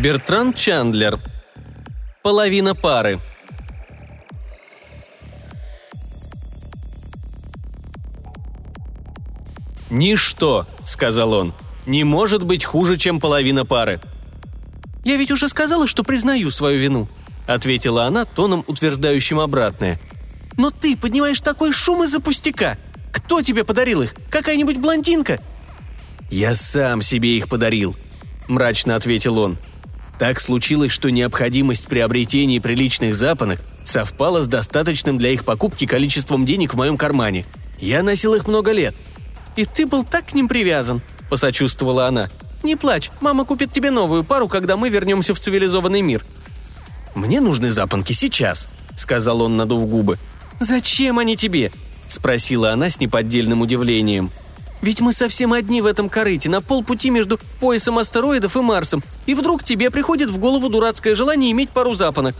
Бертран Чандлер. Половина пары. «Ничто», — сказал он, — «не может быть хуже, чем половина пары». «Я ведь уже сказала, что признаю свою вину», — ответила она тоном, утверждающим обратное. «Но ты поднимаешь такой шум из-за пустяка. Кто тебе подарил их? Какая-нибудь блондинка?» «Я сам себе их подарил», — мрачно ответил он. Так случилось, что необходимость приобретения приличных запонок совпала с достаточным для их покупки количеством денег в моем кармане. Я носил их много лет. «И ты был так к ним привязан», – посочувствовала она. «Не плачь, мама купит тебе новую пару, когда мы вернемся в цивилизованный мир». «Мне нужны запонки сейчас», – сказал он, надув губы. «Зачем они тебе?» – спросила она с неподдельным удивлением. Ведь мы совсем одни в этом корыте, на полпути между поясом астероидов и Марсом, и вдруг тебе приходит в голову дурацкое желание иметь пару запонок».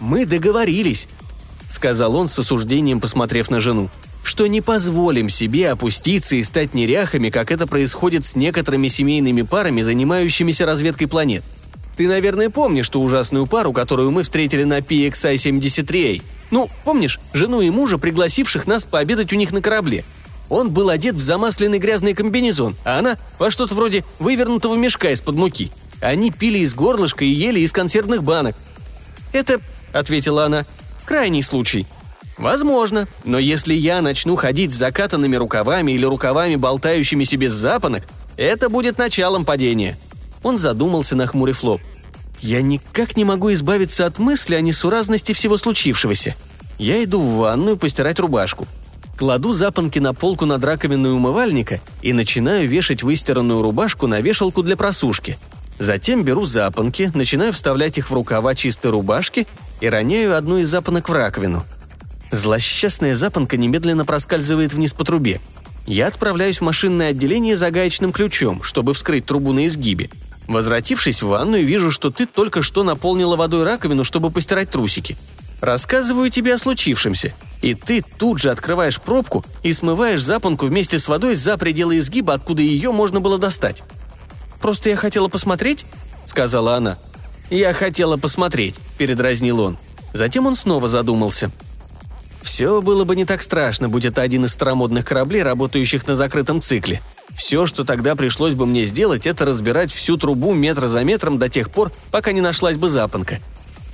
«Мы договорились», — сказал он с осуждением, посмотрев на жену, «что не позволим себе опуститься и стать неряхами, как это происходит с некоторыми семейными парами, занимающимися разведкой планет. Ты, наверное, помнишь ту ужасную пару, которую мы встретили на PXI-73A. Ну, помнишь, жену и мужа, пригласивших нас пообедать у них на корабле — он был одет в замасленный грязный комбинезон, а она во что-то вроде вывернутого мешка из-под муки. Они пили из горлышка и ели из консервных банок. «Это», — ответила она, — «крайний случай». «Возможно, но если я начну ходить с закатанными рукавами или рукавами, болтающимися без запонок, это будет началом падения». Он задумался, на хмурый флоп. «Я никак не могу избавиться от мысли о несуразности всего случившегося. Я иду в ванную постирать рубашку. Кладу запонки на полку над раковиной умывальника и начинаю вешать выстиранную рубашку на вешалку для просушки. Затем беру запонки, начинаю вставлять их в рукава чистой рубашки и роняю одну из запонок в раковину. Злосчастная запонка немедленно проскальзывает вниз по трубе. Я отправляюсь в машинное отделение за гаечным ключом, чтобы вскрыть трубу на изгибе. Возвратившись в ванную, вижу, что ты только что наполнила водой раковину, чтобы постирать трусики. Рассказываю тебе о случившемся – и ты тут же открываешь пробку и смываешь запонку вместе с водой за пределы изгиба, откуда ее можно было достать. «Просто я хотела посмотреть», — сказала она. «Я хотела посмотреть», — передразнил он. Затем он снова задумался. «Все было бы не так страшно, будь это один из старомодных кораблей, работающих на закрытом цикле. Все, что тогда пришлось бы мне сделать, это разбирать всю трубу метр за метром до тех пор, пока не нашлась бы запонка.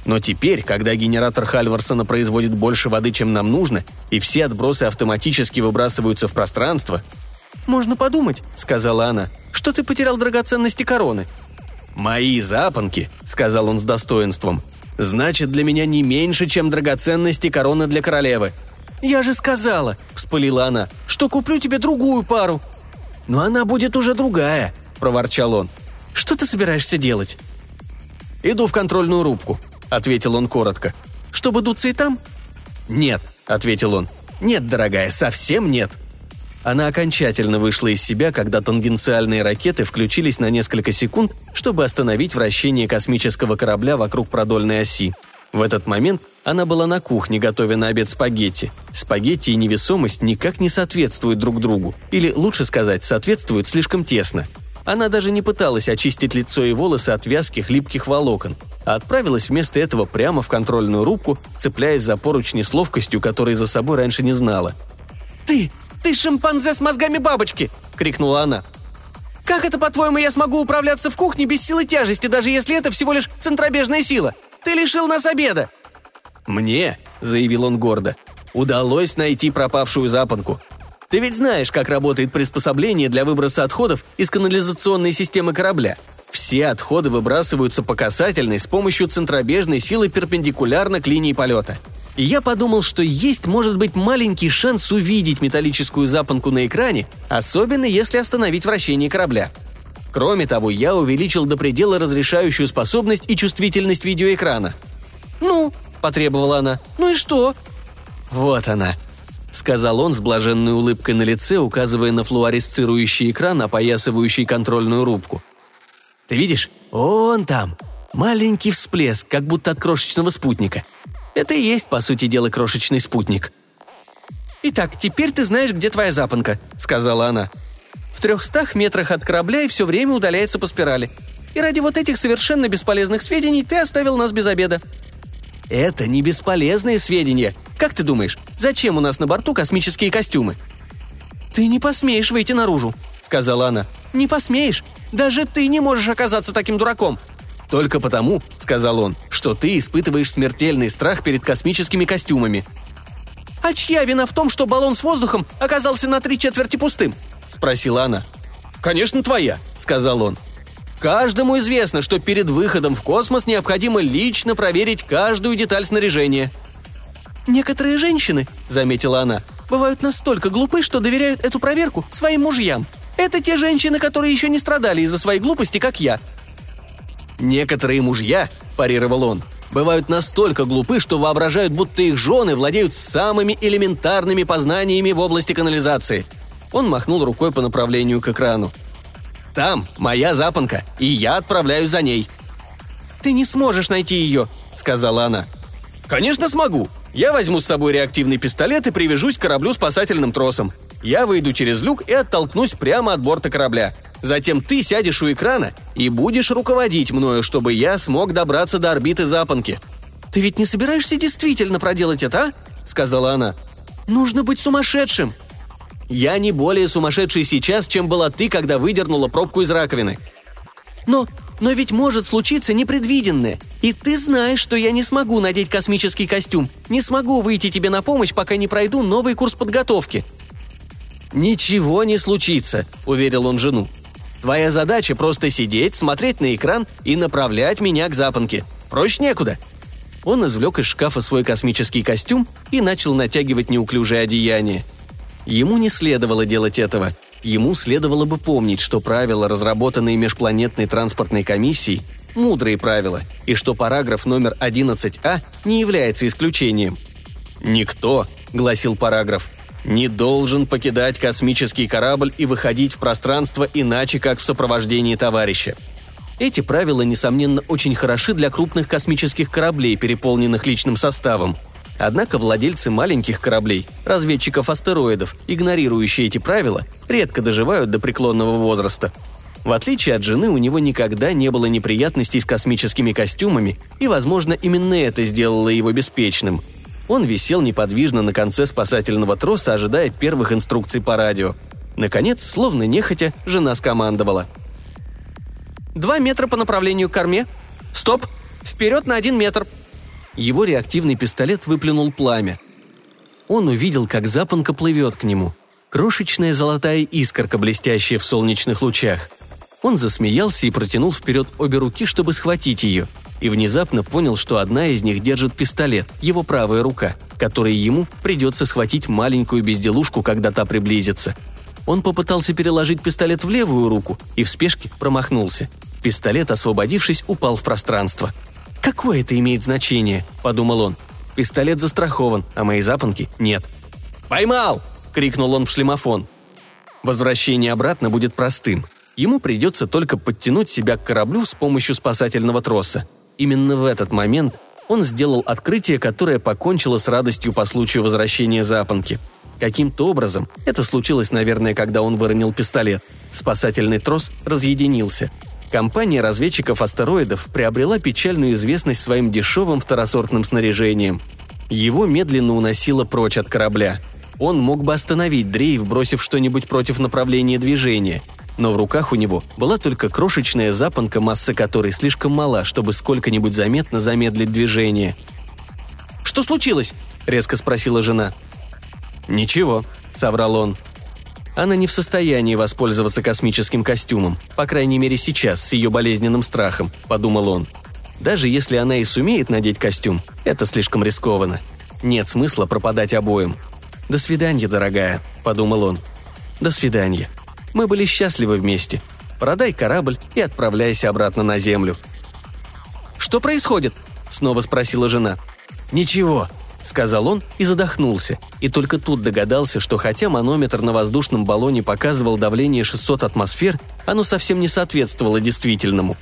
Но теперь, когда генератор Хальварсона производит больше воды, чем нам нужно, и все отбросы автоматически выбрасываются в пространство... «Можно подумать», — сказала она, — «что ты потерял драгоценности короны». «Мои запонки», — сказал он с достоинством, — «значит для меня не меньше, чем драгоценности короны для королевы». «Я же сказала», — вспылила она, — «что куплю тебе другую пару». «Но она будет уже другая», — проворчал он. «Что ты собираешься делать?» «Иду в контрольную рубку», – ответил он коротко. «Чтобы дуться и там?» «Нет», – ответил он. «Нет, дорогая, совсем нет». Она окончательно вышла из себя, когда тангенциальные ракеты включились на несколько секунд, чтобы остановить вращение космического корабля вокруг продольной оси. В этот момент она была на кухне, готовя на обед спагетти. Спагетти и невесомость никак не соответствуют друг другу, или, лучше сказать, соответствуют слишком тесно – она даже не пыталась очистить лицо и волосы от вязких липких волокон, а отправилась вместо этого прямо в контрольную рубку, цепляясь за поручни с ловкостью, которой за собой раньше не знала. «Ты! Ты шимпанзе с мозгами бабочки!» — крикнула она. «Как это, по-твоему, я смогу управляться в кухне без силы тяжести, даже если это всего лишь центробежная сила? Ты лишил нас обеда!» «Мне», — заявил он гордо, — «удалось найти пропавшую запонку. Ты ведь знаешь, как работает приспособление для выброса отходов из канализационной системы корабля. Все отходы выбрасываются по касательной с помощью центробежной силы перпендикулярно к линии полета. И я подумал, что есть может быть маленький шанс увидеть металлическую запонку на экране, особенно если остановить вращение корабля. Кроме того, я увеличил до предела разрешающую способность и чувствительность видеоэкрана. «Ну?» – потребовала она. «Ну и что?» «Вот она», сказал он с блаженной улыбкой на лице, указывая на флуоресцирующий экран, опоясывающий контрольную рубку. Ты видишь? Он там. Маленький всплеск, как будто от крошечного спутника. Это и есть, по сути дела, крошечный спутник. «Итак, теперь ты знаешь, где твоя запонка», — сказала она. «В трехстах метрах от корабля и все время удаляется по спирали. И ради вот этих совершенно бесполезных сведений ты оставил нас без обеда». «Это не бесполезные сведения. Как ты думаешь, зачем у нас на борту космические костюмы?» «Ты не посмеешь выйти наружу», — сказала она. «Не посмеешь. Даже ты не можешь оказаться таким дураком. «Только потому», — сказал он, — «что ты испытываешь смертельный страх перед космическими костюмами». «А чья вина в том, что баллон с воздухом оказался на три четверти пустым?» — спросила она. «Конечно, твоя», — сказал он. «Каждому известно, что перед выходом в космос необходимо лично проверить каждую деталь снаряжения». «Некоторые женщины», — заметила она, — «бывают настолько глупы, что доверяют эту проверку своим мужьям. Это те женщины, которые еще не страдали из-за своей глупости, как я. «Некоторые мужья», – парировал он, – «бывают настолько глупы, что воображают, будто их жены владеют самыми элементарными познаниями в области канализации». Он махнул рукой по направлению к экрану. «Там моя запонка, и я отправляюсь за ней». «Ты не сможешь найти ее», – сказала она. «Конечно смогу. Я возьму с собой реактивный пистолет и привяжусь к кораблю спасательным тросом. Я выйду через люк и оттолкнусь прямо от борта корабля. Затем ты сядешь у экрана и будешь руководить мною, чтобы я смог добраться до орбиты запонки». «Ты ведь не собираешься действительно проделать это, а?» – сказала она. «Нужно быть сумасшедшим». «Я не более сумасшедший сейчас, чем была ты, когда выдернула пробку из раковины». «Но но ведь может случиться непредвиденное. И ты знаешь, что я не смогу надеть космический костюм. Не смогу выйти тебе на помощь, пока не пройду новый курс подготовки». «Ничего не случится», — уверил он жену. Твоя задача просто сидеть, смотреть на экран и направлять меня к запонке. Проще некуда». Он извлек из шкафа свой космический костюм и начал натягивать неуклюжее одеяние. Ему не следовало делать этого. Ему следовало бы помнить, что правила, разработанные межпланетной транспортной комиссией, мудрые правила, и что параграф номер 11а не является исключением. «Никто», — гласил параграф, не должен покидать космический корабль и выходить в пространство иначе, как в сопровождении товарища. Эти правила, несомненно, очень хороши для крупных космических кораблей, переполненных личным составом. Однако владельцы маленьких кораблей, разведчиков астероидов, игнорирующие эти правила, редко доживают до преклонного возраста. В отличие от жены, у него никогда не было неприятностей с космическими костюмами, и, возможно, именно это сделало его беспечным – он висел неподвижно на конце спасательного троса, ожидая первых инструкций по радио. Наконец, словно нехотя, жена скомандовала. «Два метра по направлению к корме. Стоп! Вперед на один метр!» Его реактивный пистолет выплюнул пламя. Он увидел, как запонка плывет к нему. Крошечная золотая искорка, блестящая в солнечных лучах. Он засмеялся и протянул вперед обе руки, чтобы схватить ее – и внезапно понял, что одна из них держит пистолет, его правая рука, которой ему придется схватить маленькую безделушку, когда та приблизится. Он попытался переложить пистолет в левую руку и в спешке промахнулся. Пистолет, освободившись, упал в пространство. «Какое это имеет значение?» – подумал он. «Пистолет застрахован, а мои запонки нет». «Поймал!» – крикнул он в шлемофон. Возвращение обратно будет простым. Ему придется только подтянуть себя к кораблю с помощью спасательного троса – Именно в этот момент он сделал открытие, которое покончило с радостью по случаю возвращения запонки. Каким-то образом, это случилось, наверное, когда он выронил пистолет, спасательный трос разъединился. Компания разведчиков астероидов приобрела печальную известность своим дешевым второсортным снаряжением. Его медленно уносило прочь от корабля. Он мог бы остановить дрейф, бросив что-нибудь против направления движения – но в руках у него была только крошечная запонка, масса которой слишком мала, чтобы сколько-нибудь заметно замедлить движение. «Что случилось?» – резко спросила жена. «Ничего», – соврал он. Она не в состоянии воспользоваться космическим костюмом, по крайней мере сейчас, с ее болезненным страхом, подумал он. Даже если она и сумеет надеть костюм, это слишком рискованно. Нет смысла пропадать обоим. «До свидания, дорогая», – подумал он. «До свидания». Мы были счастливы вместе. Продай корабль и отправляйся обратно на Землю». «Что происходит?» – снова спросила жена. «Ничего», – сказал он и задохнулся, и только тут догадался, что хотя манометр на воздушном баллоне показывал давление 600 атмосфер, оно совсем не соответствовало действительному.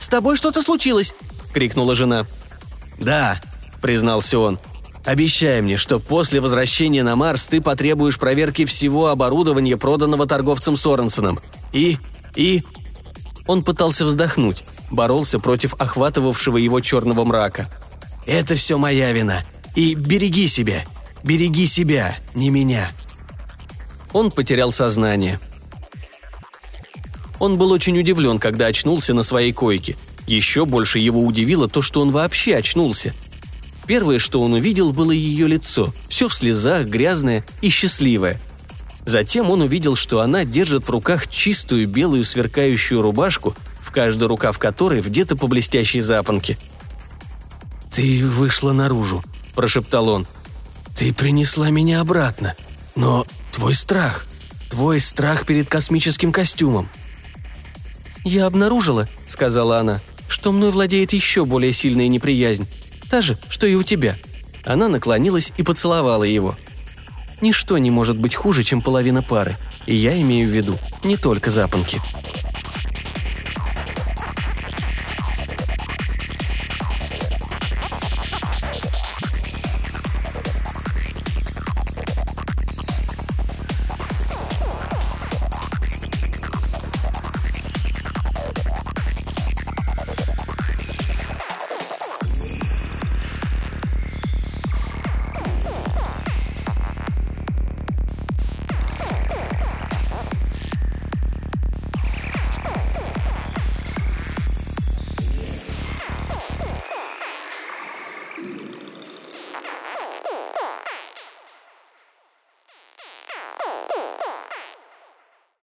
«С тобой что-то случилось!» – крикнула жена. «Да», – признался он. «Обещай мне, что после возвращения на Марс ты потребуешь проверки всего оборудования, проданного торговцем Соренсоном. И... и...» Он пытался вздохнуть, боролся против охватывавшего его черного мрака. «Это все моя вина. И береги себя. Береги себя, не меня». Он потерял сознание. Он был очень удивлен, когда очнулся на своей койке. Еще больше его удивило то, что он вообще очнулся. Первое, что он увидел, было ее лицо, все в слезах, грязное и счастливое. Затем он увидел, что она держит в руках чистую белую сверкающую рубашку, в каждый рукав которой вдето по блестящей запонке. «Ты вышла наружу», – прошептал он. «Ты принесла меня обратно. Но твой страх, твой страх перед космическим костюмом». «Я обнаружила», – сказала она, – «что мной владеет еще более сильная неприязнь. Та же, что и у тебя». Она наклонилась и поцеловала его. «Ничто не может быть хуже, чем половина пары, и я имею в виду не только запонки».